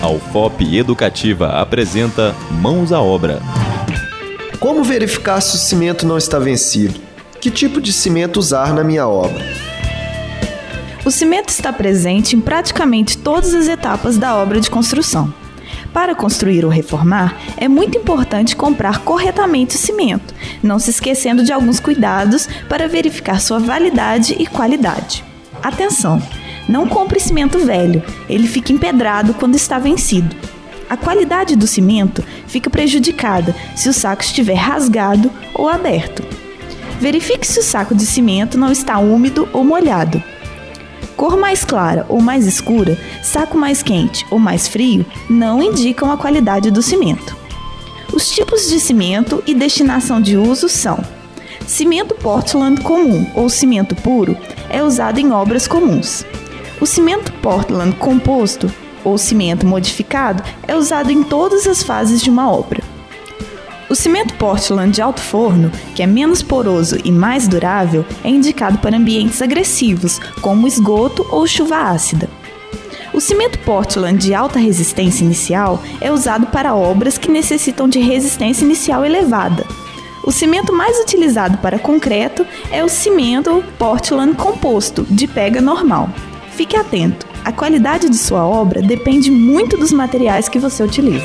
A UFOP Educativa apresenta Mãos à Obra. Como verificar se o cimento não está vencido? Que tipo de cimento usar na minha obra? O cimento está presente em praticamente todas as etapas da obra de construção. Para construir ou reformar, é muito importante comprar corretamente o cimento, não se esquecendo de alguns cuidados para verificar sua validade e qualidade. Atenção! Não compre cimento velho, ele fica empedrado quando está vencido. A qualidade do cimento fica prejudicada se o saco estiver rasgado ou aberto. Verifique se o saco de cimento não está úmido ou molhado. Cor mais clara ou mais escura, saco mais quente ou mais frio não indicam a qualidade do cimento. Os tipos de cimento e destinação de uso são: cimento Portland comum ou cimento puro é usado em obras comuns. O cimento Portland composto ou cimento modificado é usado em todas as fases de uma obra. O cimento Portland de alto forno, que é menos poroso e mais durável, é indicado para ambientes agressivos, como esgoto ou chuva ácida. O cimento Portland de alta resistência inicial é usado para obras que necessitam de resistência inicial elevada. O cimento mais utilizado para concreto é o cimento Portland composto, de pega normal. Fique atento, a qualidade de sua obra depende muito dos materiais que você utiliza.